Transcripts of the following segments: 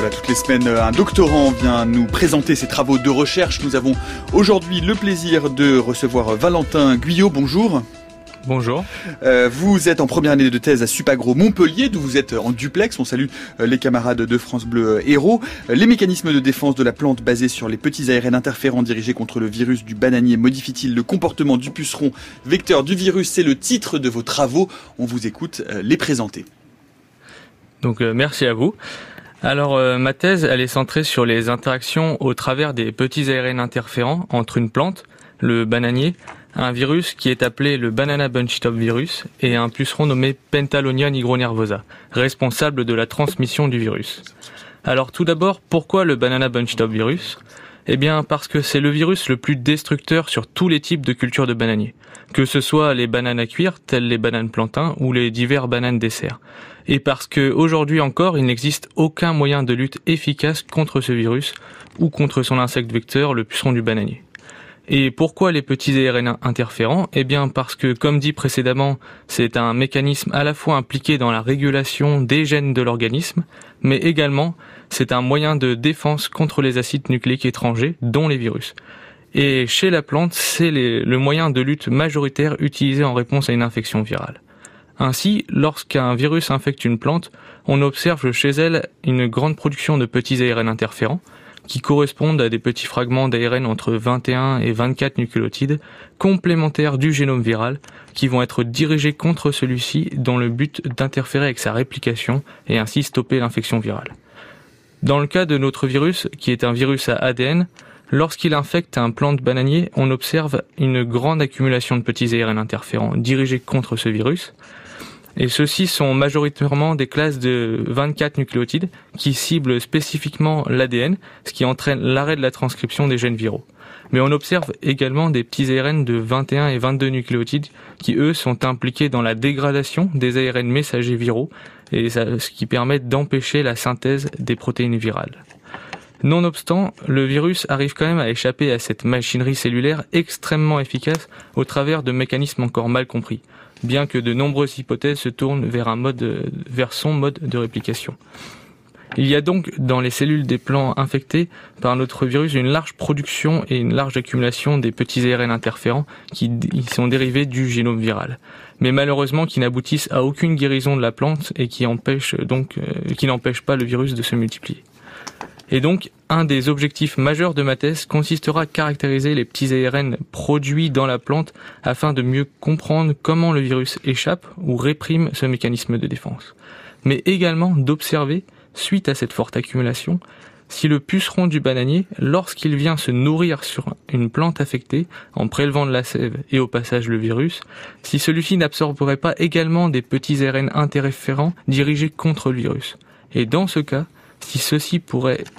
Voilà, toutes les semaines, un doctorant vient nous présenter ses travaux de recherche. Nous avons aujourd'hui le plaisir de recevoir Valentin Guyot. Bonjour. Bonjour. Euh, vous êtes en première année de thèse à Supagro Montpellier, d'où vous êtes en duplex. On salue euh, les camarades de France Bleu euh, Héros. Les mécanismes de défense de la plante basés sur les petits ARN interférents dirigés contre le virus du bananier modifient-ils le comportement du puceron vecteur du virus? C'est le titre de vos travaux. On vous écoute les présenter. Donc merci à vous. Alors ma thèse, elle est centrée sur les interactions au travers des petits ARN interférents entre une plante, le bananier, un virus qui est appelé le Banana Bunch-Top virus et un puceron nommé Pentalonia nigronervosa, responsable de la transmission du virus. Alors tout d'abord, pourquoi le Banana Bunch-Top virus? Eh bien parce que c'est le virus le plus destructeur sur tous les types de cultures de bananiers, que ce soit les bananes à cuire, telles les bananes plantains ou les divers bananes dessert. Et parce que aujourd'hui encore, il n'existe aucun moyen de lutte efficace contre ce virus ou contre son insecte vecteur, le puceron du bananier. Et pourquoi les petits ARN interférents? Eh bien parce que, comme dit précédemment, c'est un mécanisme à la fois impliqué dans la régulation des gènes de l'organisme, mais également c'est un moyen de défense contre les acides nucléiques étrangers, dont les virus. Et chez la plante, c'est le moyen de lutte majoritaire utilisé en réponse à une infection virale. Ainsi, lorsqu'un virus infecte une plante, on observe chez elle une grande production de petits ARN interférents, qui correspondent à des petits fragments d'ARN entre 21 et 24 nucléotides complémentaires du génome viral qui vont être dirigés contre celui-ci dans le but d'interférer avec sa réplication et ainsi stopper l'infection virale. Dans le cas de notre virus, qui est un virus à ADN, lorsqu'il infecte un plant de bananier, on observe une grande accumulation de petits ARN interférents dirigés contre ce virus, et ceux-ci sont majoritairement des classes de 24 nucléotides qui ciblent spécifiquement l'ADN, ce qui entraîne l'arrêt de la transcription des gènes viraux. Mais on observe également des petits ARN de 21 et 22 nucléotides qui, eux, sont impliqués dans la dégradation des ARN messagers viraux, et ce qui permet d'empêcher la synthèse des protéines virales. Nonobstant, le virus arrive quand même à échapper à cette machinerie cellulaire extrêmement efficace au travers de mécanismes encore mal compris bien que de nombreuses hypothèses se tournent vers, son mode de réplication. Il y a donc dans les cellules des plants infectés par notre virus une large production et une large accumulation des petits ARN interférents qui sont dérivés du génome viral, mais malheureusement qui n'aboutissent à aucune guérison de la plante et qui euh, qui n'empêchent pas le virus de se multiplier. Et donc, un des objectifs majeurs de ma thèse consistera à caractériser les petits ARN produits dans la plante afin de mieux comprendre comment le virus échappe ou réprime ce mécanisme de défense. Mais également d'observer, suite à cette forte accumulation, si le puceron du bananier, lorsqu'il vient se nourrir sur une plante affectée, en prélevant de la sève et au passage le virus, si celui-ci n'absorberait pas également des petits ARN interférents dirigés contre le virus. Et dans ce cas, si ceci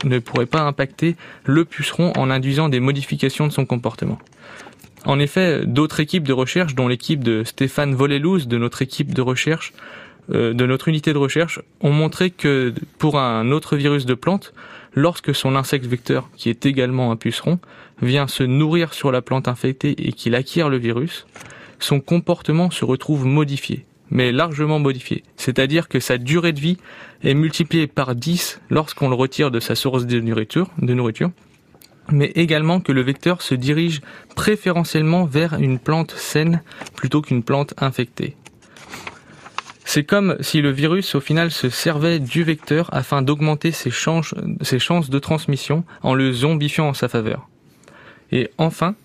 ne pourrait pas impacter le puceron en induisant des modifications de son comportement. En effet, d'autres équipes de recherche, dont l'équipe de Stéphane Volelouz de notre équipe de recherche, euh, de notre unité de recherche, ont montré que pour un autre virus de plante, lorsque son insecte vecteur, qui est également un puceron, vient se nourrir sur la plante infectée et qu'il acquiert le virus, son comportement se retrouve modifié mais largement modifié. C'est-à-dire que sa durée de vie est multipliée par 10 lorsqu'on le retire de sa source de nourriture, mais également que le vecteur se dirige préférentiellement vers une plante saine plutôt qu'une plante infectée. C'est comme si le virus au final se servait du vecteur afin d'augmenter ses chances de transmission en le zombifiant en sa faveur. Et enfin,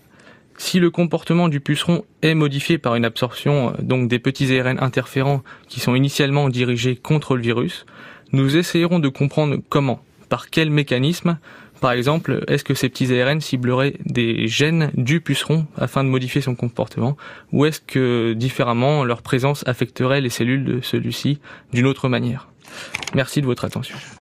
si le comportement du puceron est modifié par une absorption euh, donc des petits ARN interférents qui sont initialement dirigés contre le virus, nous essayerons de comprendre comment, par quel mécanisme, par exemple, est-ce que ces petits ARN cibleraient des gènes du puceron afin de modifier son comportement, ou est-ce que différemment leur présence affecterait les cellules de celui-ci d'une autre manière? Merci de votre attention.